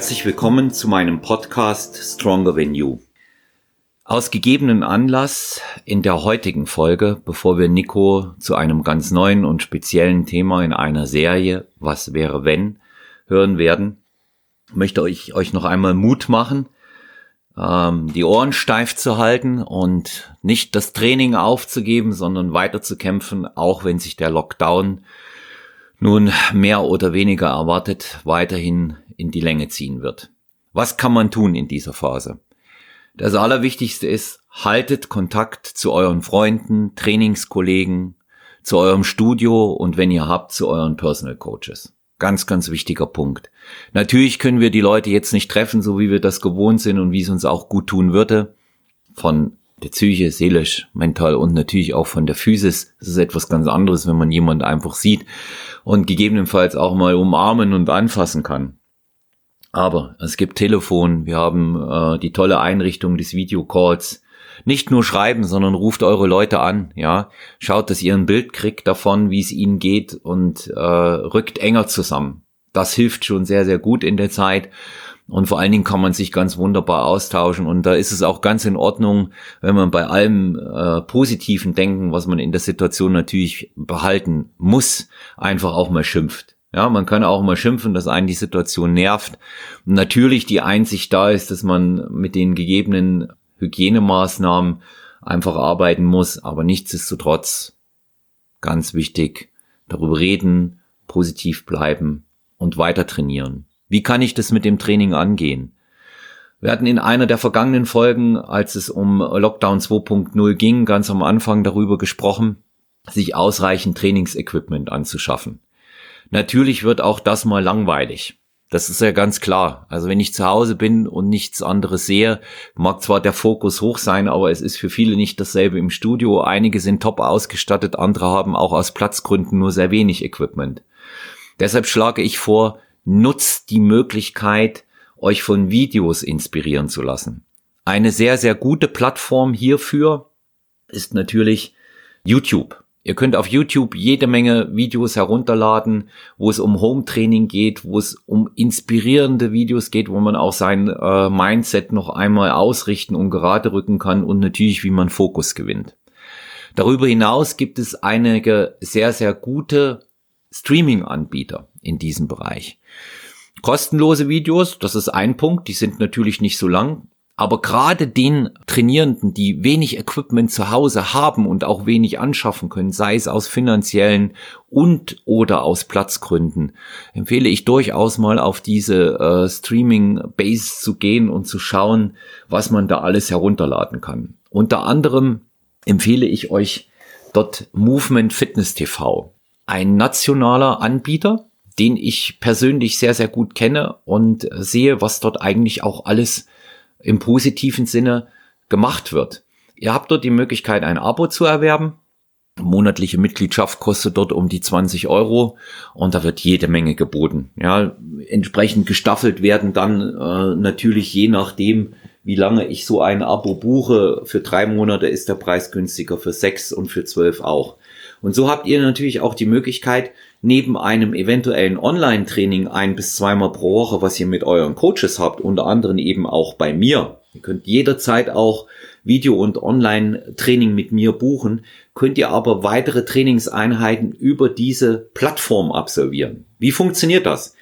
Herzlich willkommen zu meinem Podcast Stronger Than You. Aus gegebenen Anlass in der heutigen Folge, bevor wir Nico zu einem ganz neuen und speziellen Thema in einer Serie Was wäre wenn hören werden, möchte ich euch noch einmal Mut machen, ähm, die Ohren steif zu halten und nicht das Training aufzugeben, sondern weiter zu kämpfen, auch wenn sich der Lockdown nun mehr oder weniger erwartet weiterhin in die Länge ziehen wird. Was kann man tun in dieser Phase? Das Allerwichtigste ist, haltet Kontakt zu euren Freunden, Trainingskollegen, zu eurem Studio und wenn ihr habt, zu euren Personal Coaches. Ganz, ganz wichtiger Punkt. Natürlich können wir die Leute jetzt nicht treffen, so wie wir das gewohnt sind und wie es uns auch gut tun würde. Von der Psyche, seelisch, mental und natürlich auch von der Physis. Das ist etwas ganz anderes, wenn man jemanden einfach sieht und gegebenenfalls auch mal umarmen und anfassen kann. Aber es gibt Telefon, wir haben äh, die tolle Einrichtung des Videocalls. Nicht nur schreiben, sondern ruft eure Leute an, ja. Schaut, dass ihr ein Bild kriegt davon, wie es ihnen geht und äh, rückt enger zusammen. Das hilft schon sehr, sehr gut in der Zeit. Und vor allen Dingen kann man sich ganz wunderbar austauschen. Und da ist es auch ganz in Ordnung, wenn man bei allem äh, positiven Denken, was man in der Situation natürlich behalten muss, einfach auch mal schimpft. Ja, man kann auch mal schimpfen, dass einen die Situation nervt. Und natürlich die Einsicht da ist, dass man mit den gegebenen Hygienemaßnahmen einfach arbeiten muss, aber nichtsdestotrotz ganz wichtig, darüber reden, positiv bleiben und weiter trainieren. Wie kann ich das mit dem Training angehen? Wir hatten in einer der vergangenen Folgen, als es um Lockdown 2.0 ging, ganz am Anfang darüber gesprochen, sich ausreichend Trainingsequipment anzuschaffen. Natürlich wird auch das mal langweilig. Das ist ja ganz klar. Also wenn ich zu Hause bin und nichts anderes sehe, mag zwar der Fokus hoch sein, aber es ist für viele nicht dasselbe im Studio. Einige sind top ausgestattet, andere haben auch aus Platzgründen nur sehr wenig Equipment. Deshalb schlage ich vor, nutzt die Möglichkeit, euch von Videos inspirieren zu lassen. Eine sehr, sehr gute Plattform hierfür ist natürlich YouTube. Ihr könnt auf YouTube jede Menge Videos herunterladen, wo es um Home-Training geht, wo es um inspirierende Videos geht, wo man auch sein äh, Mindset noch einmal ausrichten und gerade rücken kann und natürlich, wie man Fokus gewinnt. Darüber hinaus gibt es einige sehr, sehr gute Streaming-Anbieter in diesem Bereich. Kostenlose Videos, das ist ein Punkt, die sind natürlich nicht so lang, aber gerade den Trainierenden, die wenig Equipment zu Hause haben und auch wenig anschaffen können, sei es aus finanziellen und oder aus Platzgründen, empfehle ich durchaus mal auf diese äh, Streaming-Base zu gehen und zu schauen, was man da alles herunterladen kann. Unter anderem empfehle ich euch dort Movement Fitness TV, ein nationaler Anbieter, den ich persönlich sehr, sehr gut kenne und sehe, was dort eigentlich auch alles im positiven Sinne gemacht wird. Ihr habt dort die Möglichkeit, ein Abo zu erwerben. Monatliche Mitgliedschaft kostet dort um die 20 Euro und da wird jede Menge geboten. Ja, entsprechend gestaffelt werden dann äh, natürlich je nachdem, wie lange ich so ein Abo buche. Für drei Monate ist der Preis günstiger, für sechs und für zwölf auch. Und so habt ihr natürlich auch die Möglichkeit, neben einem eventuellen Online-Training ein bis zweimal pro Woche, was ihr mit euren Coaches habt, unter anderem eben auch bei mir. Ihr könnt jederzeit auch Video- und Online-Training mit mir buchen, könnt ihr aber weitere Trainingseinheiten über diese Plattform absolvieren. Wie funktioniert das?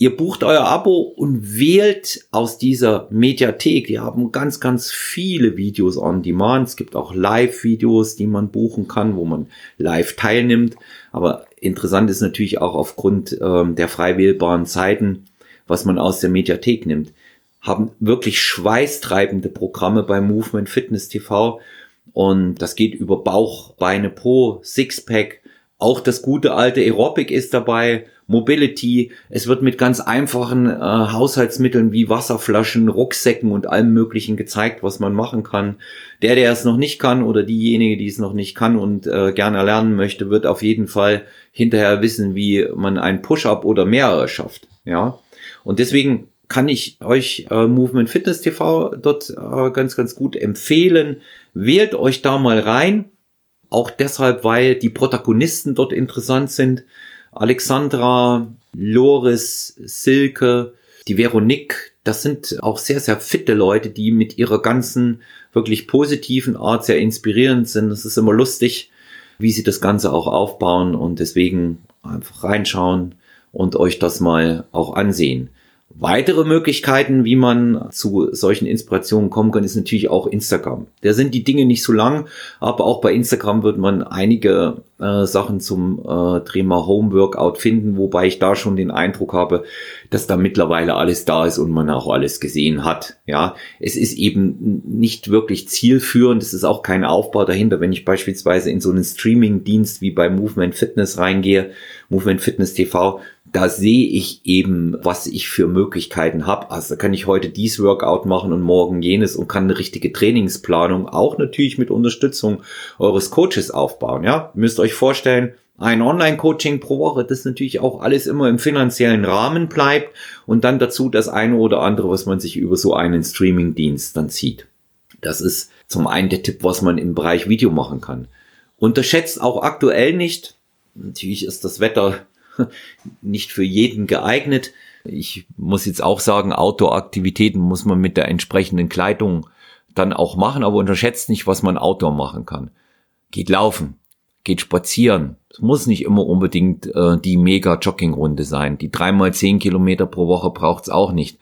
Ihr bucht euer Abo und wählt aus dieser Mediathek. Die haben ganz, ganz viele Videos on Demand. Es gibt auch Live-Videos, die man buchen kann, wo man live teilnimmt. Aber interessant ist natürlich auch aufgrund ähm, der frei wählbaren Zeiten, was man aus der Mediathek nimmt. Haben wirklich schweißtreibende Programme bei Movement Fitness TV. Und das geht über Bauch, Beine, Po, Sixpack. Auch das gute alte Aerobic ist dabei Mobility. Es wird mit ganz einfachen äh, Haushaltsmitteln wie Wasserflaschen, Rucksäcken und allem Möglichen gezeigt, was man machen kann. Der, der es noch nicht kann oder diejenige, die es noch nicht kann und äh, gerne lernen möchte, wird auf jeden Fall hinterher wissen, wie man ein Push-up oder mehrere schafft. Ja, und deswegen kann ich euch äh, Movement Fitness TV dort äh, ganz, ganz gut empfehlen. Wählt euch da mal rein. Auch deshalb, weil die Protagonisten dort interessant sind. Alexandra, Loris, Silke, die Veronique, das sind auch sehr, sehr fitte Leute, die mit ihrer ganzen wirklich positiven Art sehr inspirierend sind. Es ist immer lustig, wie sie das Ganze auch aufbauen und deswegen einfach reinschauen und euch das mal auch ansehen. Weitere Möglichkeiten, wie man zu solchen Inspirationen kommen kann, ist natürlich auch Instagram. Da sind die Dinge nicht so lang, aber auch bei Instagram wird man einige äh, Sachen zum äh, Thema Home Workout finden, wobei ich da schon den Eindruck habe, dass da mittlerweile alles da ist und man auch alles gesehen hat. Ja, es ist eben nicht wirklich zielführend. Es ist auch kein Aufbau dahinter. Wenn ich beispielsweise in so einen Streaming-Dienst wie bei Movement Fitness reingehe, Movement Fitness TV, da sehe ich eben, was ich für Möglichkeiten habe. Also kann ich heute dies Workout machen und morgen jenes und kann eine richtige Trainingsplanung auch natürlich mit Unterstützung eures Coaches aufbauen. Ja, Ihr müsst euch vorstellen, ein Online-Coaching pro Woche, das natürlich auch alles immer im finanziellen Rahmen bleibt und dann dazu das eine oder andere, was man sich über so einen Streaming-Dienst dann zieht. Das ist zum einen der Tipp, was man im Bereich Video machen kann. Unterschätzt auch aktuell nicht, natürlich ist das Wetter nicht für jeden geeignet. Ich muss jetzt auch sagen, Outdoor-Aktivitäten muss man mit der entsprechenden Kleidung dann auch machen, aber unterschätzt nicht, was man Outdoor machen kann. Geht laufen, geht spazieren. Es muss nicht immer unbedingt äh, die Mega-Jogging-Runde sein. Die dreimal zehn Kilometer pro Woche braucht's auch nicht.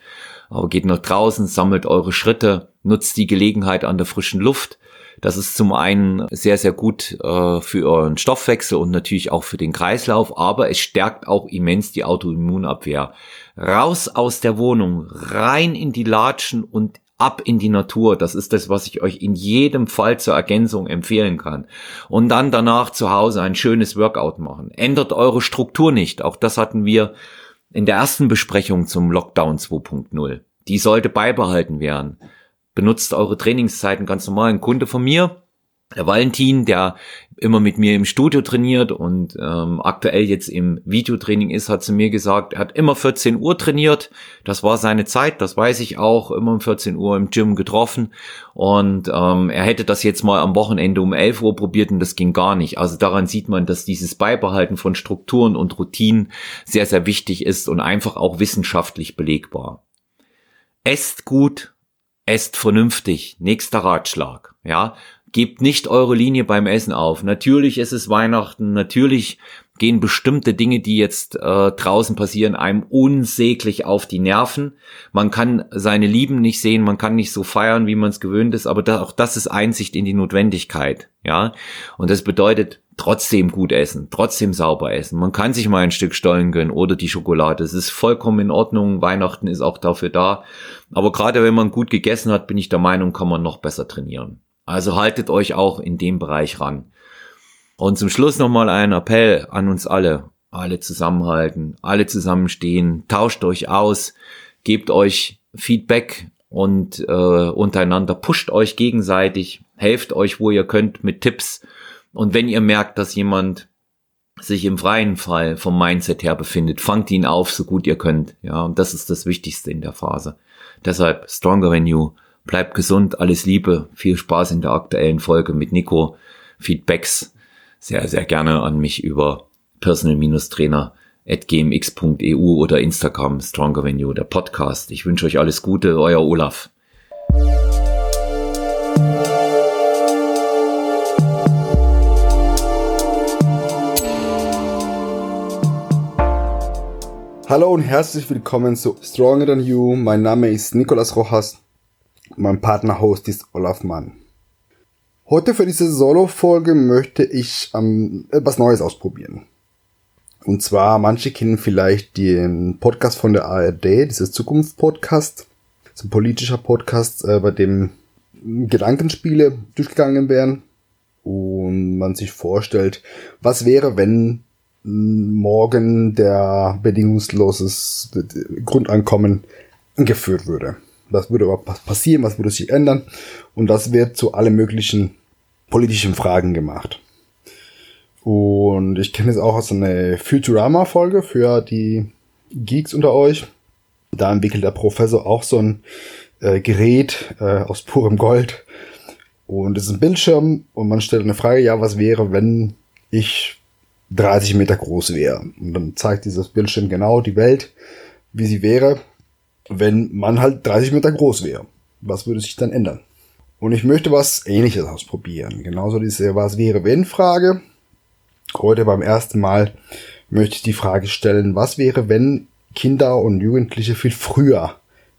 Aber geht nach draußen, sammelt eure Schritte, nutzt die Gelegenheit an der frischen Luft, das ist zum einen sehr, sehr gut äh, für euren Stoffwechsel und natürlich auch für den Kreislauf, aber es stärkt auch immens die Autoimmunabwehr. Raus aus der Wohnung, rein in die Latschen und ab in die Natur. Das ist das, was ich euch in jedem Fall zur Ergänzung empfehlen kann. Und dann danach zu Hause ein schönes Workout machen. Ändert eure Struktur nicht. Auch das hatten wir in der ersten Besprechung zum Lockdown 2.0. Die sollte beibehalten werden benutzt eure Trainingszeiten ganz normal. Ein Kunde von mir, der Valentin, der immer mit mir im Studio trainiert und ähm, aktuell jetzt im Videotraining ist, hat zu mir gesagt, er hat immer 14 Uhr trainiert. Das war seine Zeit, das weiß ich auch, immer um 14 Uhr im Gym getroffen. Und ähm, er hätte das jetzt mal am Wochenende um 11 Uhr probiert und das ging gar nicht. Also daran sieht man, dass dieses Beibehalten von Strukturen und Routinen sehr, sehr wichtig ist und einfach auch wissenschaftlich belegbar. Esst gut, esst vernünftig. Nächster Ratschlag. Ja, gebt nicht eure Linie beim Essen auf. Natürlich ist es Weihnachten. Natürlich gehen bestimmte Dinge, die jetzt äh, draußen passieren, einem unsäglich auf die Nerven. Man kann seine Lieben nicht sehen, man kann nicht so feiern, wie man es gewöhnt ist, aber da, auch das ist Einsicht in die Notwendigkeit, ja. Und das bedeutet trotzdem gut essen, trotzdem sauber essen. Man kann sich mal ein Stück Stollen gönnen oder die Schokolade. Es ist vollkommen in Ordnung. Weihnachten ist auch dafür da. Aber gerade wenn man gut gegessen hat, bin ich der Meinung, kann man noch besser trainieren. Also haltet euch auch in dem Bereich ran. Und zum Schluss nochmal ein Appell an uns alle. Alle zusammenhalten, alle zusammenstehen, tauscht euch aus, gebt euch Feedback und äh, untereinander, pusht euch gegenseitig, helft euch, wo ihr könnt mit Tipps. Und wenn ihr merkt, dass jemand sich im freien Fall vom Mindset her befindet, fangt ihn auf, so gut ihr könnt. Ja, und das ist das Wichtigste in der Phase. Deshalb stronger than you. Bleibt gesund, alles Liebe, viel Spaß in der aktuellen Folge mit Nico. Feedbacks sehr, sehr gerne an mich über personal-trainer.gmx.eu oder Instagram Stronger Than You, der Podcast. Ich wünsche euch alles Gute, euer Olaf. Hallo und herzlich willkommen zu Stronger Than You. Mein Name ist Nicolas Rojas. Mein Partner-Host ist Olaf Mann. Heute für diese Solo-Folge möchte ich ähm, etwas Neues ausprobieren. Und zwar, manche kennen vielleicht den Podcast von der ARD, dieses Zukunft-Podcast. Ist ein politischer Podcast, äh, bei dem Gedankenspiele durchgegangen werden und man sich vorstellt, was wäre, wenn morgen der bedingungsloses Grundeinkommen geführt würde. Was würde überhaupt passieren? Was würde sich ändern? Und das wird zu alle möglichen politischen Fragen gemacht. Und ich kenne es auch aus einer Futurama-Folge für die Geeks unter euch. Da entwickelt der Professor auch so ein äh, Gerät äh, aus purem Gold. Und es ist ein Bildschirm und man stellt eine Frage, ja, was wäre, wenn ich 30 Meter groß wäre? Und dann zeigt dieses Bildschirm genau die Welt, wie sie wäre. wenn man halt 30 Meter groß wäre. Was würde sich dann ändern? Und ich möchte was ähnliches ausprobieren. Genauso diese Was wäre wenn Frage. Heute beim ersten Mal möchte ich die Frage stellen, was wäre, wenn Kinder und Jugendliche viel früher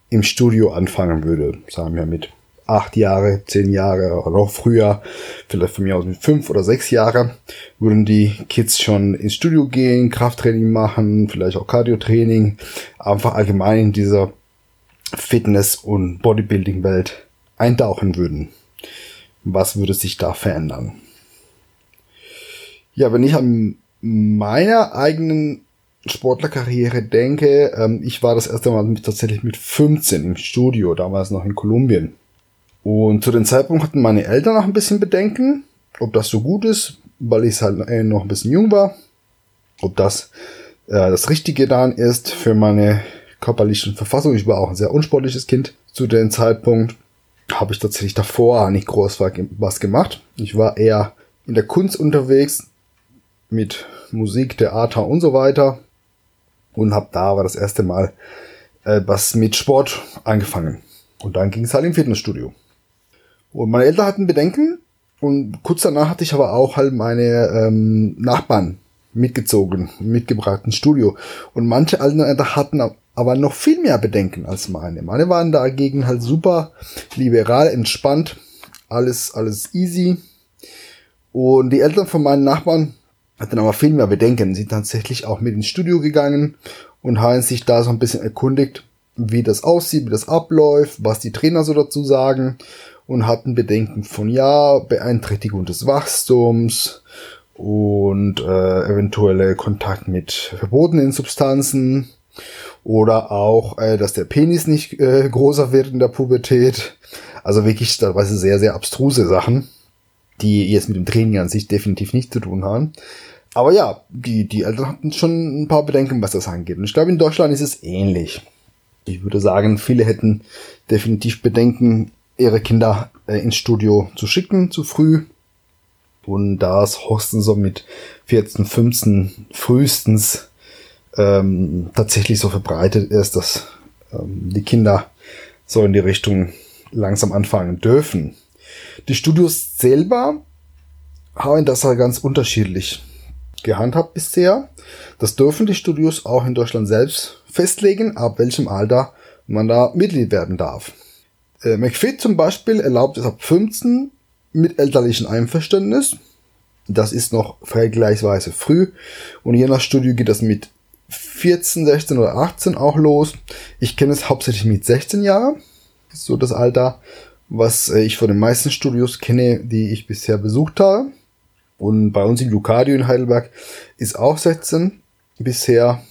im Studio anfangen würde. Sagen wir mit acht Jahre, zehn Jahre oder noch früher, vielleicht von mir aus mit fünf oder sechs Jahre, würden die Kids schon ins Studio gehen, Krafttraining machen, vielleicht auch Cardiotraining, einfach allgemein in dieser Fitness- und Bodybuilding-Welt eintauchen würden. Was würde sich da verändern? Ja, wenn ich an meiner eigenen Sportlerkarriere denke, ähm, ich war das erste Mal tatsächlich mit 15 im Studio, damals noch in Kolumbien. Und zu dem Zeitpunkt hatten meine Eltern noch ein bisschen Bedenken, ob das so gut ist, weil ich halt äh, noch ein bisschen jung war, ob das äh, das Richtige dann ist für meine körperliche Verfassung. Ich war auch ein sehr unsportliches Kind zu dem Zeitpunkt. Habe ich tatsächlich davor nicht groß was gemacht. Ich war eher in der Kunst unterwegs mit Musik, Theater und so weiter und habe da aber das erste Mal äh, was mit Sport angefangen. Und dann ging es halt im Fitnessstudio. Und meine Eltern hatten Bedenken und kurz danach hatte ich aber auch halt meine ähm, Nachbarn mitgezogen, mitgebracht ins Studio. Und manche Eltern hatten aber noch viel mehr Bedenken als meine. Meine waren dagegen halt super liberal, entspannt, alles, alles easy. Und die Eltern von meinen Nachbarn hatten aber viel mehr Bedenken, sind tatsächlich auch mit ins Studio gegangen und haben sich da so ein bisschen erkundigt, wie das aussieht, wie das abläuft, was die Trainer so dazu sagen und hatten Bedenken von ja, Beeinträchtigung des Wachstums und äh, eventuelle Kontakt mit verbotenen Substanzen oder auch, äh, dass der Penis nicht äh, größer wird in der Pubertät. Also wirklich teilweise sehr, sehr abstruse Sachen, die jetzt mit dem Training an sich definitiv nichts zu tun haben. Aber ja, die, die Eltern hatten schon ein paar Bedenken, was das angeht. Und ich glaube, in Deutschland ist es ähnlich. Ich würde sagen, viele hätten definitiv Bedenken, ihre Kinder äh, ins Studio zu schicken, zu früh. Und da es Horsten so mit 14, 15 frühestens ähm, tatsächlich so verbreitet ist, dass ähm, die Kinder so in die Richtung langsam anfangen dürfen. Die Studios selber haben das halt ganz unterschiedlich gehandhabt bisher. Das dürfen die Studios auch in Deutschland selbst festlegen, ab welchem Alter man da Mitglied werden darf. Äh, McFit zum Beispiel erlaubt es ab 15 mit elterlichen Einverständnis. Das ist noch vergleichsweise früh. Und je nach Studio geht das mit 14, 16 oder 18 auch los. Ich kenne es hauptsächlich mit 16 Jahren. So das Alter, was äh, ich von den meisten Studios kenne, die ich bisher besucht habe. Und bei uns im Lucadio in Heidelberg ist auch 16 bisher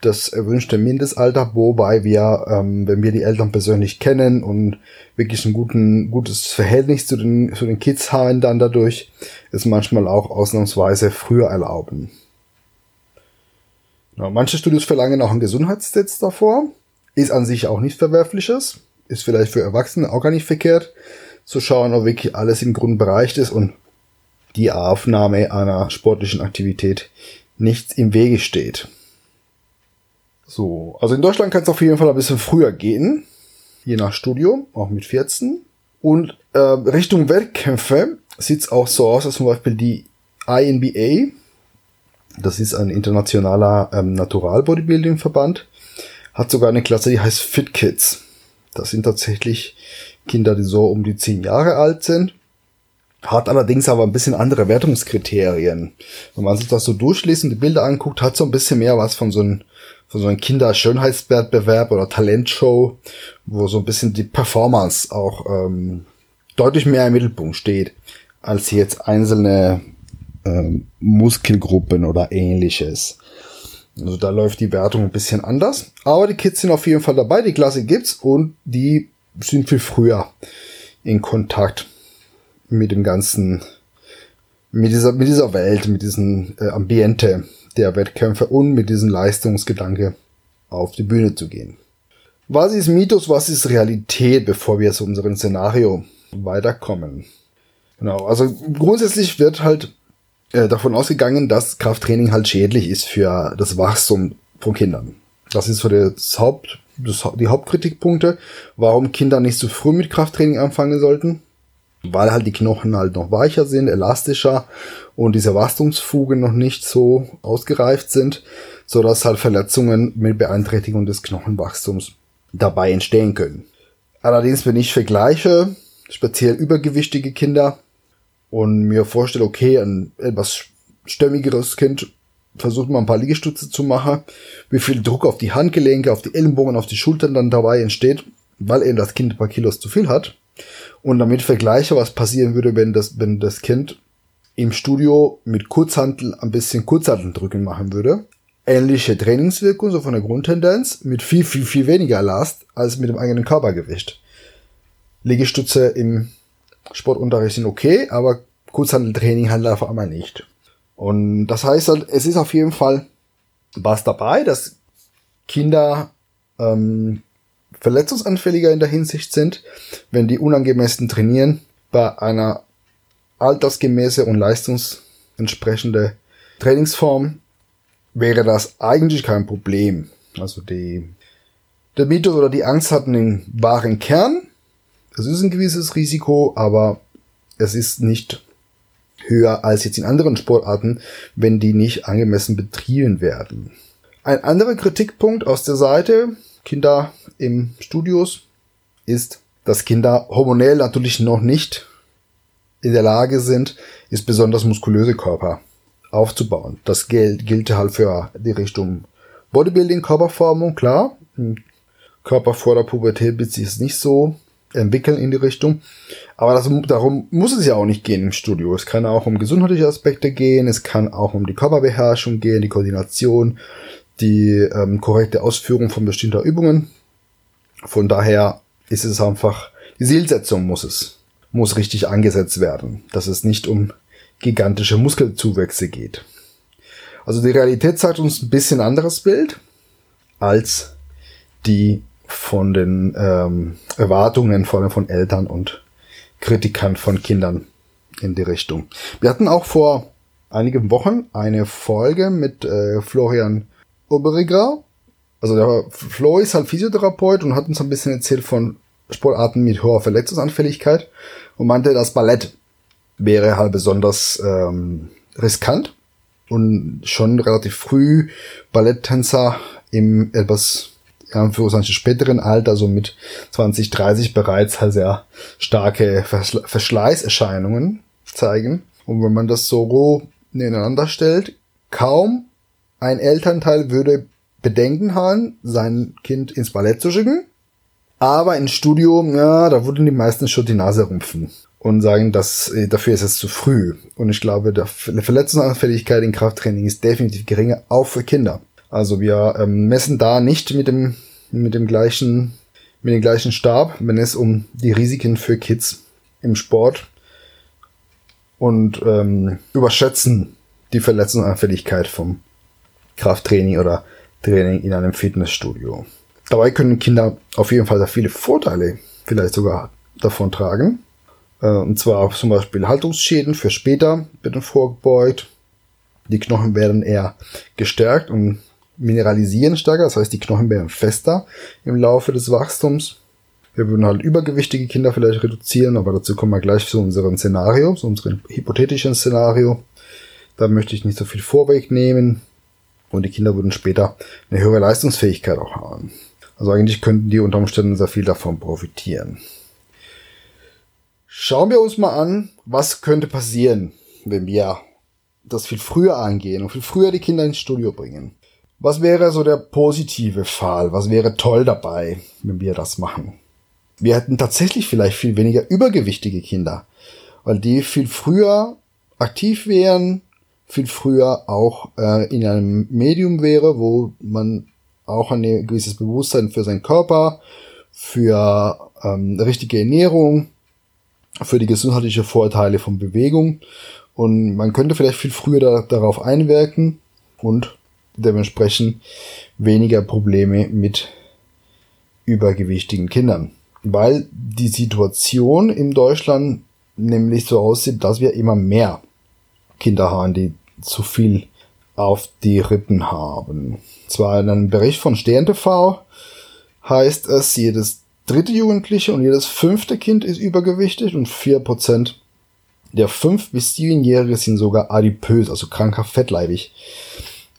das erwünschte Mindestalter, wobei wir, ähm, wenn wir die Eltern persönlich kennen und wirklich ein guten, gutes Verhältnis zu den, zu den Kids haben, dann dadurch es manchmal auch ausnahmsweise früher erlauben. Ja, manche Studios verlangen auch einen Gesundheitstest davor, ist an sich auch nichts Verwerfliches, ist vielleicht für Erwachsene auch gar nicht verkehrt, zu schauen, ob wirklich alles im Grundbereich ist und die Aufnahme einer sportlichen Aktivität nichts im Wege steht. So, also in Deutschland kann es auf jeden Fall ein bisschen früher gehen, je nach Studio, auch mit 14. Und äh, Richtung Wettkämpfe sieht es auch so aus, dass zum Beispiel die INBA, das ist ein internationaler ähm, Natural-Bodybuilding-Verband, hat sogar eine Klasse, die heißt Fit Kids. Das sind tatsächlich Kinder, die so um die 10 Jahre alt sind hat allerdings aber ein bisschen andere Wertungskriterien. Wenn man sich das so durchliest und die Bilder anguckt, hat so ein bisschen mehr was von so einem, von so einem Kinderschönheitswettbewerb oder Talentshow, wo so ein bisschen die Performance auch ähm, deutlich mehr im Mittelpunkt steht, als jetzt einzelne ähm, Muskelgruppen oder ähnliches. Also da läuft die Wertung ein bisschen anders. Aber die Kids sind auf jeden Fall dabei, die Klasse gibt's und die sind viel früher in Kontakt mit dem ganzen, mit dieser, mit dieser Welt, mit diesem äh, Ambiente der Wettkämpfe und mit diesem Leistungsgedanke auf die Bühne zu gehen. Was ist Mythos, was ist Realität, bevor wir zu unserem Szenario weiterkommen? Genau, also grundsätzlich wird halt äh, davon ausgegangen, dass Krafttraining halt schädlich ist für das Wachstum von Kindern. Das ist so das Haupt, das, die Hauptkritikpunkte, warum Kinder nicht so früh mit Krafttraining anfangen sollten. Weil halt die Knochen halt noch weicher sind, elastischer und diese Wachstumsfugen noch nicht so ausgereift sind, so dass halt Verletzungen mit Beeinträchtigung des Knochenwachstums dabei entstehen können. Allerdings, wenn ich vergleiche, speziell übergewichtige Kinder und mir vorstelle, okay, ein etwas stämmigeres Kind versucht mal ein paar Liegestütze zu machen, wie viel Druck auf die Handgelenke, auf die Ellenbogen, auf die Schultern dann dabei entsteht, weil eben das Kind ein paar Kilos zu viel hat. Und damit vergleiche, was passieren würde, wenn das, wenn das Kind im Studio mit Kurzhantel ein bisschen Kurzhanteln drücken machen würde. Ähnliche Trainingswirkung, so von der Grundtendenz, mit viel, viel, viel weniger Last als mit dem eigenen Körpergewicht. Liegestütze im Sportunterricht sind okay, aber Kurzhanteltraining halt einfach einmal nicht. Und das heißt halt, es ist auf jeden Fall was dabei, dass Kinder ähm, verletzungsanfälliger in der Hinsicht sind, wenn die unangemessen trainieren, bei einer altersgemäße und leistungsentsprechende Trainingsform wäre das eigentlich kein Problem. Also die, der Mythos oder die Angst hat einen wahren Kern. Es ist ein gewisses Risiko, aber es ist nicht höher als jetzt in anderen Sportarten, wenn die nicht angemessen betrieben werden. Ein anderer Kritikpunkt aus der Seite Kinder im Studios ist, dass Kinder hormonell natürlich noch nicht in der Lage sind, ist besonders muskulöse Körper aufzubauen. Das gilt, gilt halt für die Richtung Bodybuilding, Körperformung, klar. Körper vor der Pubertät wird sich nicht so entwickeln in die Richtung. Aber das, darum muss es ja auch nicht gehen im Studio. Es kann auch um gesundheitliche Aspekte gehen, es kann auch um die Körperbeherrschung gehen, die Koordination, die ähm, korrekte Ausführung von bestimmter Übungen. Von daher ist es einfach, die Zielsetzung muss es, muss richtig angesetzt werden, dass es nicht um gigantische Muskelzuwächse geht. Also die Realität zeigt uns ein bisschen anderes Bild als die von den ähm, Erwartungen vor allem von Eltern und Kritikern von Kindern in die Richtung. Wir hatten auch vor einigen Wochen eine Folge mit äh, Florian Oberiger. Also der Flo ist halt Physiotherapeut und hat uns ein bisschen erzählt von Sportarten mit hoher Verletzungsanfälligkeit und meinte, das Ballett wäre halt besonders ähm, riskant und schon relativ früh Balletttänzer im etwas ja, für seinem späteren Alter, so mit 20, 30 bereits halt sehr starke Verschle Verschleißerscheinungen zeigen. Und wenn man das so roh nebeneinander stellt, kaum ein Elternteil würde Bedenken haben, sein Kind ins Ballett zu schicken. Aber ins Studio, ja, da würden die meisten schon die Nase rumpfen und sagen, dass äh, dafür ist es zu früh. Und ich glaube, die Verletzungsanfälligkeit in Krafttraining ist definitiv geringer, auch für Kinder. Also wir ähm, messen da nicht mit dem mit dem gleichen mit dem gleichen Stab, wenn es um die Risiken für Kids im Sport und ähm, überschätzen die Verletzungsanfälligkeit vom Krafttraining oder Training in einem Fitnessstudio. Dabei können Kinder auf jeden Fall sehr viele Vorteile vielleicht sogar davon tragen. Äh, und zwar zum Beispiel Haltungsschäden für später werden vorgebeugt. Die Knochen werden eher gestärkt und mineralisieren stärker, das heißt, die Knochen werden fester im Laufe des Wachstums. Wir würden halt übergewichtige Kinder vielleicht reduzieren, aber dazu kommen wir gleich zu unserem Szenario, zu unserem hypothetischen Szenario. Da möchte ich nicht so viel vorwegnehmen und die Kinder würden später eine höhere Leistungsfähigkeit auch haben. Also eigentlich könnten die unter Umständen sehr viel davon profitieren. Schauen wir uns mal an, was könnte passieren, wenn wir das viel früher angehen und viel früher die Kinder ins Studio bringen. Was wäre so der positive Fall? Was wäre toll dabei, wenn wir das machen? Wir hätten tatsächlich vielleicht viel weniger übergewichtige Kinder, weil die viel früher aktiv wären, viel früher auch äh, in einem Medium wäre, wo man auch ein gewisses Bewusstsein für seinen Körper, für ähm, richtige Ernährung, für die gesundheitliche Vorteile von Bewegung und man könnte vielleicht viel früher da, darauf einwirken und dementsprechend weniger Probleme mit übergewichtigen Kindern. Weil die Situation in Deutschland nämlich so aussieht, dass wir immer mehr Kinder haben, die zu viel auf die Rippen haben. Zwar in einem Bericht von Stern TV heißt es, jedes dritte Jugendliche und jedes fünfte Kind ist übergewichtig und vier Prozent der 5- bis 7-Jährige sind sogar adipös, also kranker fettleibig.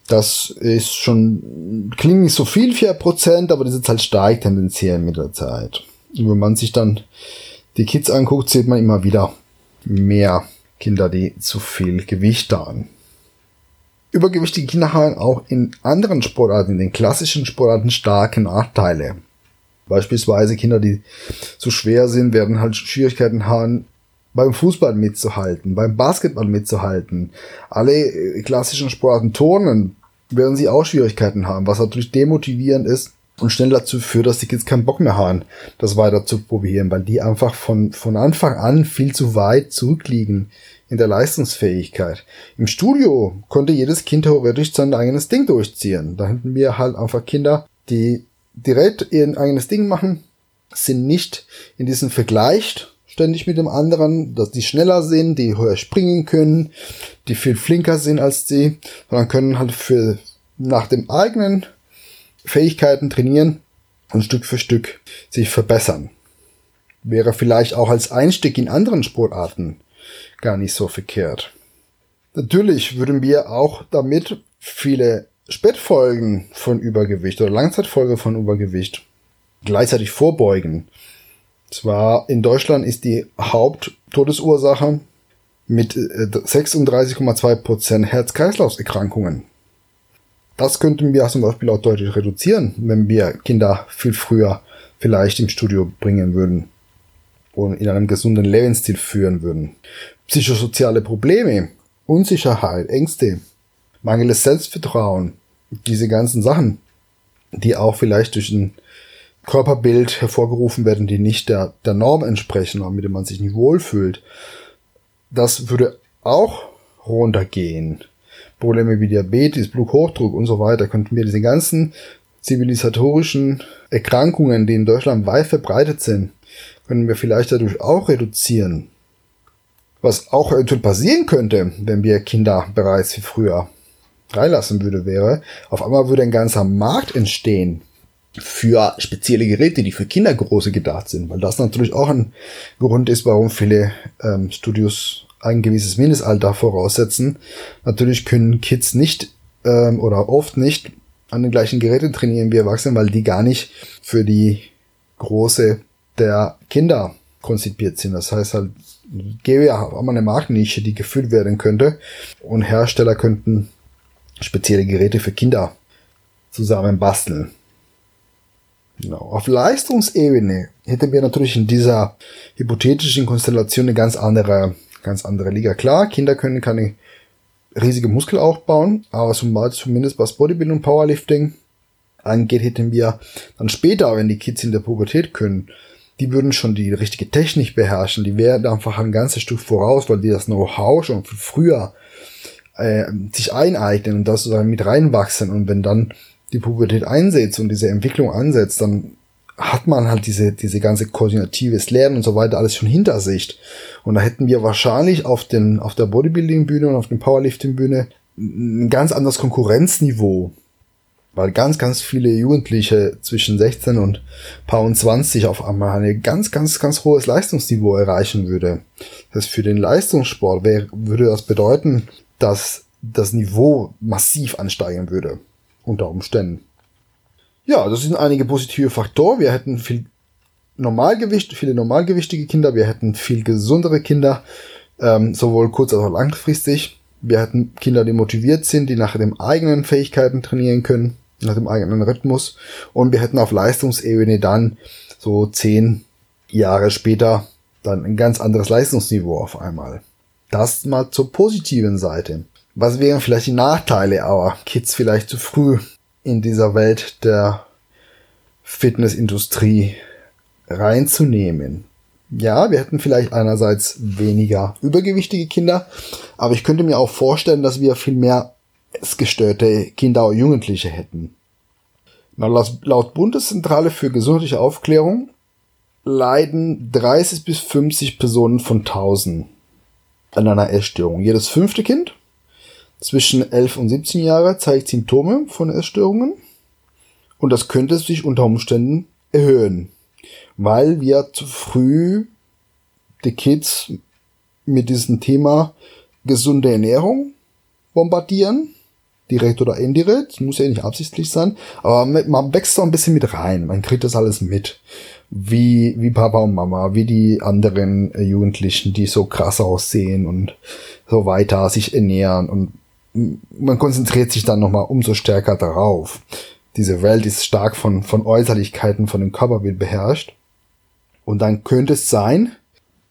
Das ist schon, klingt nicht so viel, 4%, aber das ist halt stark tendenziell mit der Zeit. Und wenn man sich dann die Kids anguckt, sieht man immer wieder mehr Kinder, die zu viel Gewicht haben. Übergewichtige Kinder haben auch in anderen Sportarten, in den klassischen Sportarten starke Nachteile. Beispielsweise Kinder, die zu schwer sind, werden halt Schwierigkeiten haben, beim Fußball mitzuhalten, beim Basketball mitzuhalten. Alle äh, klassischen Sportarten Turnen werden sie auch Schwierigkeiten haben, was natürlich demotivierend ist und schnell dazu führt, dass die Kids keinen Bock mehr haben, das weiter zu probieren, weil die einfach von, von Anfang an viel zu weit zurückliegen in der Leistungsfähigkeit. Im Studio konnte jedes Kind theoretisch sein eigenes Ding durchziehen. Da hätten wir halt einfach Kinder, die direkt ihr eigenes Ding machen, sind nicht in diesem Vergleich ständig mit dem anderen, dass die schneller sind, die höher springen können, die viel flinker sind als sie, sondern können halt für nach dem eigenen Fähigkeiten trainieren und Stück für Stück sich verbessern. Wäre vielleicht auch als Einstieg in anderen Sportarten gar nicht so verkehrt. Natürlich würden wir auch damit viele Spätfolgen von Übergewicht oder Langzeitfolge von Übergewicht gleichzeitig vorbeugen. Zwar in Deutschland ist die Haupttodesursache mit 36,2% äh, Prozent Herz-Kreislauf-Erkrankungen. Das könnten wir zum Beispiel auch deutlich reduzieren, wenn wir Kinder viel früher vielleicht im Studio bringen würden und in einem gesunden Lebensstil führen würden. Psychosoziale Probleme, Unsicherheit, Ängste, mangelndes Selbstvertrauen, diese ganzen Sachen, die auch vielleicht durch ein Körperbild hervorgerufen werden, die nicht der, der Norm entsprechen, mit dem man sich nicht wohlfühlt. Das würde auch runtergehen. Probleme wie Diabetes, Bluthochdruck und so weiter könnten wir diese ganzen zivilisatorischen Erkrankungen, die in Deutschland weit verbreitet sind, können wir vielleicht dadurch auch reduzieren. Was auch passieren könnte, wenn wir Kinder bereits wie früher freilassen würde, wäre, auf einmal würde ein ganzer Markt entstehen für spezielle Geräte, die für Kindergroße gedacht sind, weil das natürlich auch ein Grund ist, warum viele ähm, Studios ein gewisses Mindestalter voraussetzen. Natürlich können Kids nicht ähm, oder oft nicht an den gleichen Geräten trainieren wie Erwachsene, weil die gar nicht für die Große der Kinder konzipiert sind. Das heißt halt, gäbe ja auch mal eine Marktnische, die gefüllt werden könnte und Hersteller könnten spezielle Geräte für Kinder zusammen basteln. Genau. Auf Leistungsebene hätten wir natürlich in dieser hypothetischen Konstellation eine ganz andere, ganz andere Liga. Klar, Kinder können keine riesige Muskel aufbauen, aber zumindest was Bodybuilding und Powerlifting angeht, hätten wir dann später, wenn die Kids in der Pubertät können, die würden schon die richtige Technik beherrschen, die wären einfach ein ganzes Stück voraus, weil die das Know-how schon früher äh, sich eineignen und das sozusagen mit reinwachsen und wenn dann die Pubertät einsetzt und diese Entwicklung ansetzt, dann hat man halt diese, diese ganze koordinatives Lernen und so weiter alles schon hinter sich. Und da hätten wir wahrscheinlich auf den, auf der Bodybuilding-Bühne und auf der Powerlifting-Bühne ein ganz anderes Konkurrenzniveau. Weil ganz, ganz viele Jugendliche zwischen 16 und paar und 20 auf einmal ein ganz, ganz, ganz hohes Leistungsniveau erreichen würde. Das für den Leistungssport wäre, würde das bedeuten, dass das Niveau massiv ansteigen würde unter Umständen. Ja, das sind einige positive Faktoren. Wir hätten viel Normalgewicht, viele normalgewichtige Kinder, wir hätten viel gesundere Kinder, ähm, sowohl kurz- als auch langfristig. Wir hätten Kinder, die motiviert sind, die nach den eigenen Fähigkeiten trainieren können, nach dem eigenen Rhythmus. Und wir hätten auf Leistungsebene dann so zehn Jahre später dann ein ganz anderes Leistungsniveau auf einmal. Das mal zur positiven Seite. Was wären vielleicht die Nachteile, aber Kids vielleicht zu früh in dieser Welt der Fitnessindustrie reinzunehmen? Ja, wir hätten vielleicht einerseits weniger übergewichtige Kinder, aber ich könnte mir auch vorstellen, dass wir viel mehr gestörte Kinder und Jugendliche hätten. Laut Bundeszentrale für gesundheitliche Aufklärung leiden 30 bis 50 Personen von 1000 an einer Essstörung. Jedes fünfte Kind zwischen 11 und 17 Jahre zeigt Symptome von Essstörungen und das könnte sich unter Umständen erhöhen, weil wir zu früh die Kids mit diesem Thema gesunde Ernährung bombardieren direkt oder indirekt, muss ja nicht absichtlich sein, aber man wächst so ein bisschen mit rein, man kriegt das alles mit. Wie, wie Papa und Mama, wie die anderen Jugendlichen, die so krass aussehen und so weiter sich ernähren und man konzentriert sich dann nochmal umso stärker darauf. Diese Welt ist stark von, von Äußerlichkeiten, von dem Körperbild beherrscht. Und dann könnte es sein,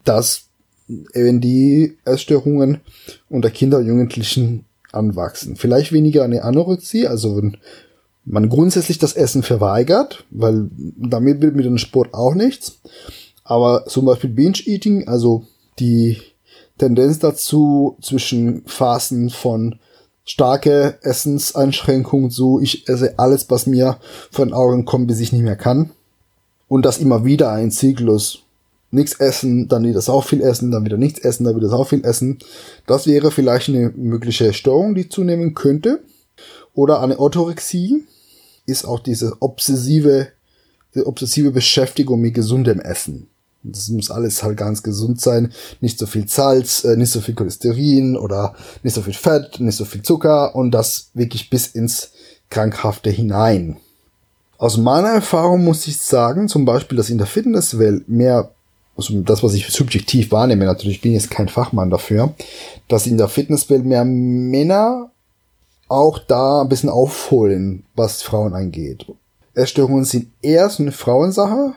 dass wenn die Essstörungen unter Kinder und Jugendlichen anwachsen. Vielleicht weniger eine Anorexie, also wenn man grundsätzlich das Essen verweigert, weil damit wird mit dem Sport auch nichts. Aber zum Beispiel Binge-Eating, also die Tendenz dazu zwischen Phasen von starke Essenseinschränkungen zu, ich esse alles, was mir von den Augen kommt, bis ich nicht mehr kann. Und das immer wieder ein Zyklus nichts essen, dann wieder sau viel essen, dann wieder nichts essen, dann wieder sau viel essen. Das wäre vielleicht eine mögliche Störung, die zunehmen könnte. Oder eine Orthorexie ist auch diese obsessive, die obsessive Beschäftigung mit gesundem Essen. Das muss alles halt ganz gesund sein. Nicht so viel Salz, äh, nicht so viel Cholesterin oder nicht so viel Fett, nicht so viel Zucker und das wirklich bis ins Krankhafte hinein. Aus meiner Erfahrung muss ich sagen, zum Beispiel, dass in der Fitnesswelt mehr also das, was ich subjektiv wahrnehme, natürlich ich bin jetzt kein Fachmann dafür, dass in der Fitnesswelt mehr Männer auch da ein bisschen aufholen, was Frauen angeht. Essstörungen sind eher so eine Frauensache.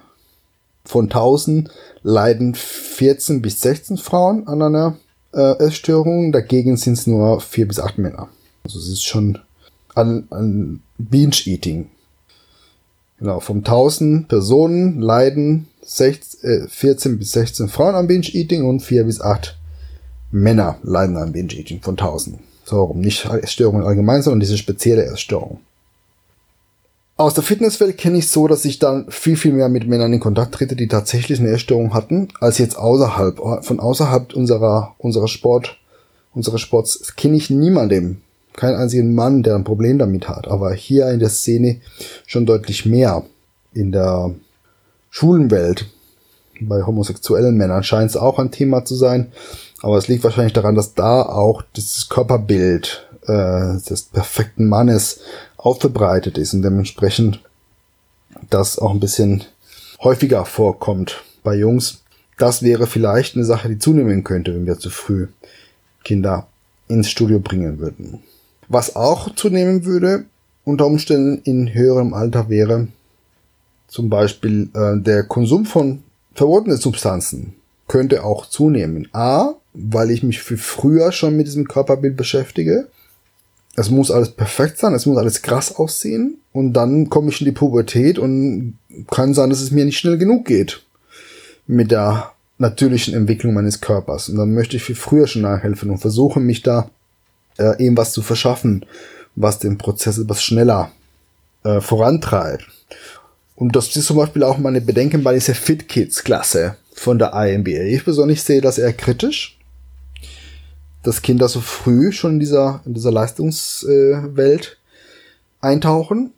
Von 1000 leiden 14 bis 16 Frauen an einer äh, Essstörung, dagegen sind es nur 4 bis 8 Männer. Also es ist schon an, an Binge-Eating. Genau, von 1000 Personen leiden 16, äh, 14 bis 16 Frauen am Binge-Eating und 4 bis 8 Männer leiden am Binge-Eating von 1000. So nicht Essstörungen allgemein, sondern diese spezielle Essstörung. Aus der Fitnesswelt kenne ich so, dass ich dann viel, viel mehr mit Männern in Kontakt trete, die tatsächlich eine Essstörung hatten, als jetzt außerhalb. Von außerhalb unserer, unserer Sport, unseres Sports kenne ich niemanden, keinen einzigen Mann, der ein Problem damit hat. Aber hier in der Szene schon deutlich mehr. In der Schulenwelt. Bei homosexuellen Männern scheint es auch ein Thema zu sein. Aber es liegt wahrscheinlich daran, dass da auch das Körperbild äh, des perfekten Mannes aufgebreitet ist und dementsprechend das auch ein bisschen häufiger vorkommt bei Jungs. Das wäre vielleicht eine Sache, die zunehmen könnte, wenn wir zu früh Kinder ins Studio bringen würden. Was auch zunehmen würde, unter Umständen in höherem Alter wäre zum Beispiel äh, der Konsum von verbotenen Substanzen könnte auch zunehmen. A, weil ich mich für früher schon mit diesem Körperbild beschäftige. Es muss alles perfekt sein, es muss alles krass aussehen. Und dann komme ich in die Pubertät und kann sein, dass es mir nicht schnell genug geht mit der natürlichen Entwicklung meines Körpers. Und dann möchte ich viel früher schon nachhelfen und versuche mich da äh, eben was zu verschaffen, was den Prozess etwas schneller äh, vorantreibt. Und das ist zum Beispiel auch meine Bedenken bei dieser Fit Kids Klasse von der IMBA. Ich persönlich sehe das eher kritisch, dass Kinder so früh schon in dieser, in dieser Leistungswelt äh, eintauchen.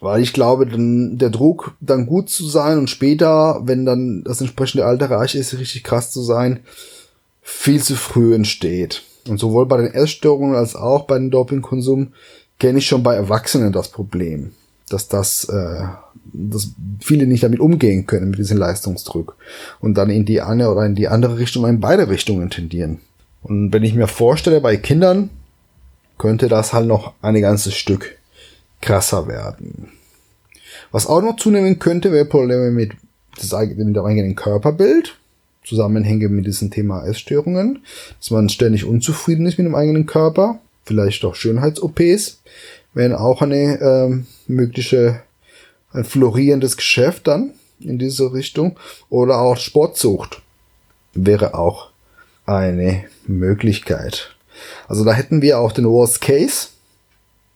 Weil ich glaube, dann der Druck, dann gut zu sein und später, wenn dann das entsprechende Alter reich ist, richtig krass zu sein, viel zu früh entsteht. Und sowohl bei den Essstörungen als auch bei dem Dopingkonsum kenne ich schon bei Erwachsenen das Problem dass das, äh, dass viele nicht damit umgehen können mit diesem Leistungsdruck und dann in die eine oder in die andere Richtung in beide Richtungen tendieren. Und wenn ich mir vorstelle, bei Kindern könnte das halt noch ein ganzes Stück krasser werden. Was auch noch zunehmen könnte, wäre Probleme mit, mit dem eigenen Körperbild, Zusammenhänge mit diesem Thema Essstörungen, dass man ständig unzufrieden ist mit dem eigenen Körper, vielleicht auch Schönheits-OPs, wären auch eine ähm, mögliche, ein florierendes Geschäft dann in diese Richtung. Oder auch Sportsucht wäre auch eine Möglichkeit. Also da hätten wir auch den Worst Case,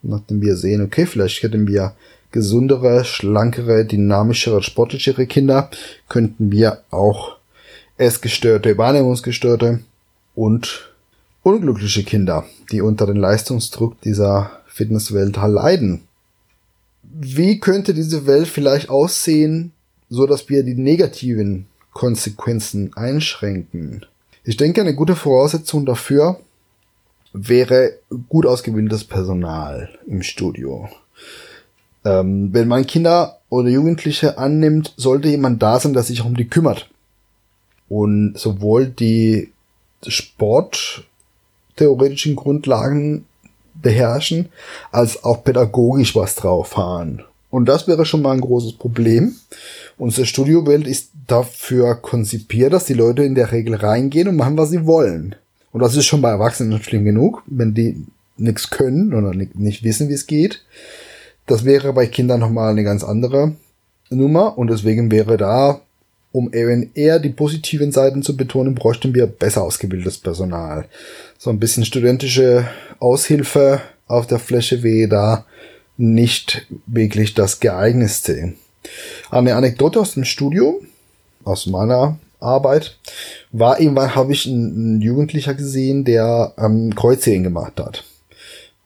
nachdem wir sehen, okay, vielleicht hätten wir gesundere, schlankere, dynamischere, sportlichere Kinder, könnten wir auch Essgestörte, Wahrnehmungsgestörte und unglückliche Kinder, die unter dem Leistungsdruck dieser Fitnesswelt leiden. Wie könnte diese Welt vielleicht aussehen, so dass wir die negativen Konsequenzen einschränken? Ich denke, eine gute Voraussetzung dafür wäre gut ausgebildetes Personal im Studio. Ähm, wenn man Kinder oder Jugendliche annimmt, sollte jemand da sein, der sich um die kümmert. Und sowohl die sporttheoretischen Grundlagen beherrschen, als auch pädagogisch was drauf haben. Und das wäre schon mal ein großes Problem. Unsere Studiowelt ist dafür konzipiert, dass die Leute in der Regel reingehen und machen, was sie wollen. Und das ist schon bei Erwachsenen schlimm genug, wenn die nichts können oder nicht wissen, wie es geht. Das wäre bei Kindern nochmal eine ganz andere Nummer und deswegen wäre da, um eben eher die positiven Seiten zu betonen, bräuchten wir besser ausgebildetes Personal. So ein bisschen studentische Aushilfe auf der Fläche wäre da nicht wirklich das geeignetste. Eine Anekdote aus dem Studio, aus meiner Arbeit, war irgendwann habe ich einen, Jugendlicher gesehen, der ähm, Kreuzheben gemacht hat.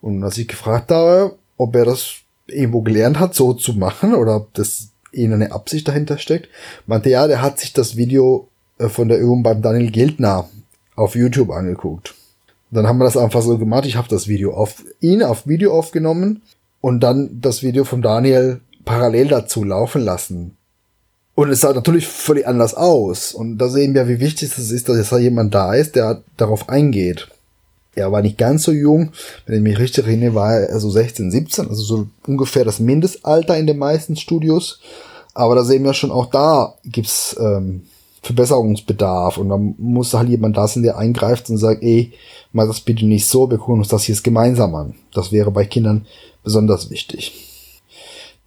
Und als ich gefragt habe, ob er das irgendwo gelernt hat, so zu machen, oder ob das eine Absicht dahinter steckt, meinte ja, der hat sich das Video äh, von der Übung beim Daniel Gildner auf YouTube angeguckt. dann haben wir das einfach so gemacht. Ich habe das Video auf ihn auf Video aufgenommen und dann das Video von Daniel parallel dazu laufen lassen. Und es sah natürlich völlig anders aus. Und da sehen wir, wie wichtig es ist, dass da jemand da ist, der darauf eingeht. Er war nicht ganz so jung, wenn ich mich richtig erinnere, war er so 16, 17, also so ungefähr das Mindestalter in den meisten Studios. Aber da sehen wir schon, auch da gibt's ähm, Verbesserungsbedarf und dann muss halt jemand da sein, der eingreift und sagt, ey, mach das bitte nicht so, wir gucken uns das jetzt gemeinsam an. Das wäre bei Kindern besonders wichtig.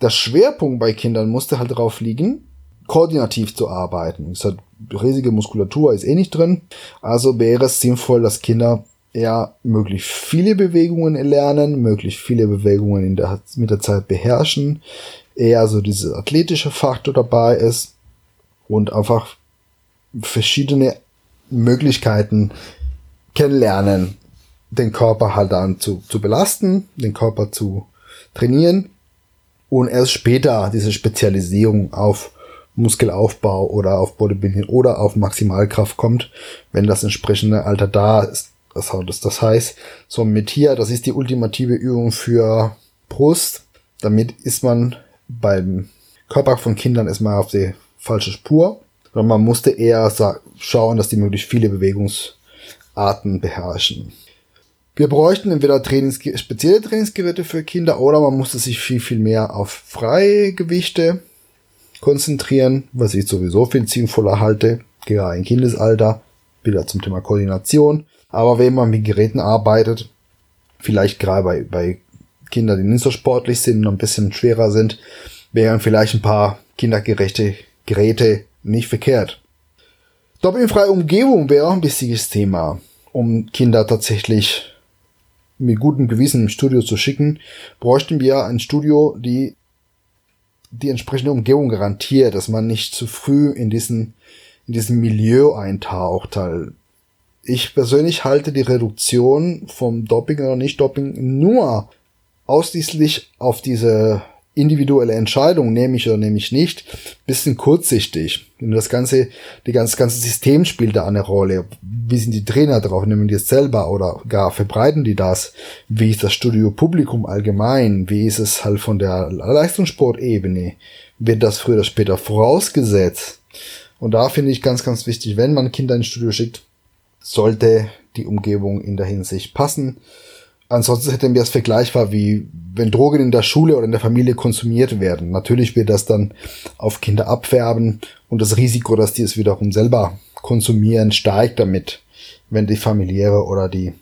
Der Schwerpunkt bei Kindern musste halt darauf liegen, koordinativ zu arbeiten. Es hat riesige Muskulatur, ist eh nicht drin. Also wäre es sinnvoll, dass Kinder eher möglichst viele Bewegungen erlernen, möglichst viele Bewegungen in der, mit der Zeit beherrschen, eher so dieser athletische Faktor dabei ist und einfach verschiedene Möglichkeiten kennenlernen, den Körper halt dann zu, zu belasten, den Körper zu trainieren und erst später diese Spezialisierung auf Muskelaufbau oder auf Bodybuilding oder auf Maximalkraft kommt, wenn das entsprechende Alter da ist das, das, heißt, so mit hier, das ist die ultimative Übung für Brust. Damit ist man beim Körper von Kindern erstmal auf die falsche Spur. Und man musste eher schauen, dass die möglichst viele Bewegungsarten beherrschen. Wir bräuchten entweder Trainings spezielle Trainingsgeräte für Kinder oder man musste sich viel, viel mehr auf freie Gewichte konzentrieren, was ich sowieso viel sinnvoller halte, gerade im Kindesalter. Wieder zum Thema Koordination. Aber wenn man mit Geräten arbeitet, vielleicht gerade bei, bei Kindern, die nicht so sportlich sind und ein bisschen schwerer sind, wären vielleicht ein paar kindergerechte Geräte nicht verkehrt. Dopingfreie Umgebung wäre auch ein wichtiges Thema, um Kinder tatsächlich mit gutem Gewissen im Studio zu schicken, bräuchten wir ein Studio, die die entsprechende Umgebung garantiert, dass man nicht zu früh in diesen in diesem Milieu eintaucht, halt ich persönlich halte die Reduktion vom Doping oder Nicht-Doping nur ausschließlich auf diese individuelle Entscheidung, nehme ich oder nehme ich nicht, bisschen kurzsichtig. Und das ganze, die ganze, ganze System spielt da eine Rolle. Wie sind die Trainer drauf? Nehmen die es selber oder gar verbreiten die das? Wie ist das Studio Publikum allgemein? Wie ist es halt von der Leistungssportebene? Wird das früher oder später vorausgesetzt? Und da finde ich ganz, ganz wichtig, wenn man Kinder ins Studio schickt, sollte die Umgebung in der Hinsicht passen. Ansonsten hätten wir es vergleichbar wie wenn Drogen in der Schule oder in der Familie konsumiert werden. Natürlich wird das dann auf Kinder abfärben und das Risiko, dass die es wiederum selber konsumieren, steigt damit, wenn die familiäre oder die,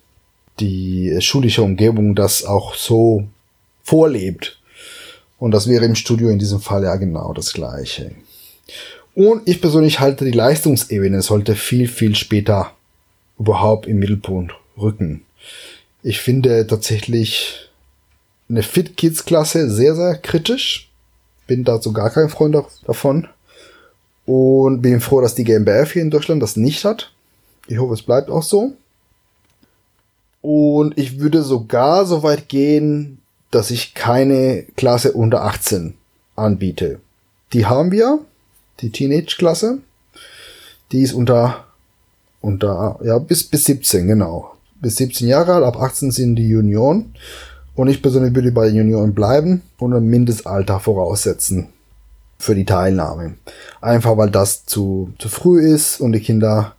die schulische Umgebung das auch so vorlebt. Und das wäre im Studio in diesem Fall ja genau das Gleiche. Und ich persönlich halte, die Leistungsebene sollte viel, viel später überhaupt im Mittelpunkt rücken. Ich finde tatsächlich eine Fit Kids Klasse sehr, sehr kritisch. Bin dazu gar kein Freund davon. Und bin froh, dass die GmbF hier in Deutschland das nicht hat. Ich hoffe, es bleibt auch so. Und ich würde sogar so weit gehen, dass ich keine Klasse unter 18 anbiete. Die haben wir, die Teenage-Klasse. Die ist unter, unter, ja, bis, bis 17, genau. Bis 17 Jahre alt, ab 18 sind die Junioren. Und ich persönlich würde bei den Junioren bleiben und ein Mindestalter voraussetzen für die Teilnahme. Einfach weil das zu, zu früh ist und die Kinder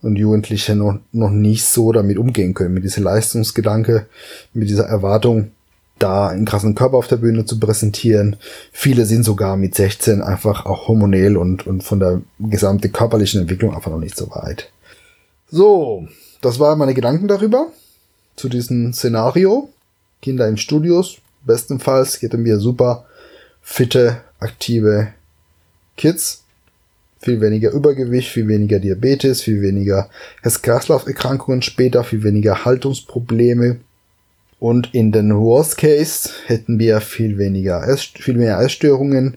und Jugendliche noch, noch nicht so damit umgehen können, mit dieser Leistungsgedanke, mit dieser Erwartung, da einen krassen Körper auf der Bühne zu präsentieren. Viele sind sogar mit 16 einfach auch hormonell und, und von der gesamten körperlichen Entwicklung einfach noch nicht so weit. So, das waren meine Gedanken darüber, zu diesem Szenario. Kinder im Studios, bestenfalls hätten wir super fitte, aktive Kids viel weniger Übergewicht, viel weniger Diabetes, viel weniger Herz-Kreislauf-Erkrankungen später, viel weniger Haltungsprobleme. Und in den Worst Case hätten wir viel weniger, viel mehr Essstörungen,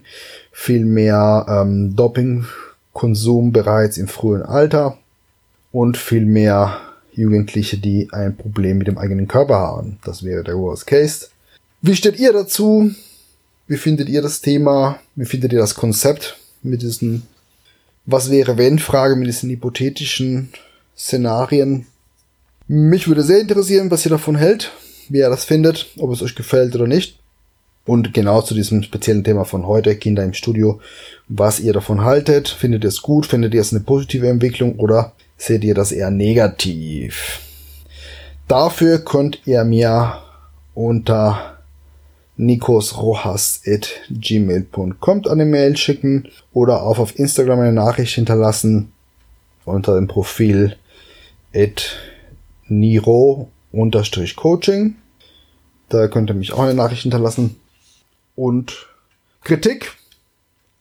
viel mehr ähm, Dopingkonsum bereits im frühen Alter und viel mehr Jugendliche, die ein Problem mit dem eigenen Körper haben. Das wäre der Worst Case. Wie steht ihr dazu? Wie findet ihr das Thema? Wie findet ihr das Konzept mit diesen was wäre wenn Frage mit diesen hypothetischen Szenarien. Mich würde sehr interessieren, was ihr davon hält, wie ihr das findet, ob es euch gefällt oder nicht. Und genau zu diesem speziellen Thema von heute, Kinder im Studio, was ihr davon haltet. Findet ihr es gut? Findet ihr es eine positive Entwicklung oder seht ihr das eher negativ? Dafür könnt ihr mir unter nikosrojas.gmail.com eine Mail schicken oder auch auf Instagram eine Nachricht hinterlassen unter dem Profil at niro-coaching. Da könnt ihr mich auch eine Nachricht hinterlassen. Und Kritik,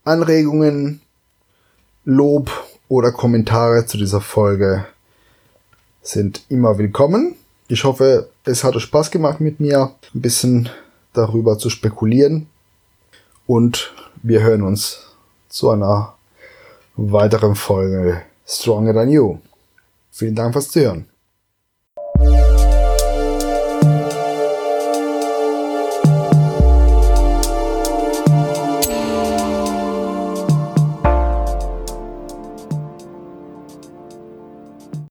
Anregungen, Lob oder Kommentare zu dieser Folge sind immer willkommen. Ich hoffe, es hat euch Spaß gemacht mit mir, ein bisschen darüber zu spekulieren. Und wir hören uns zu einer weiteren Folge Stronger Than You. Vielen Dank fürs Zuhören.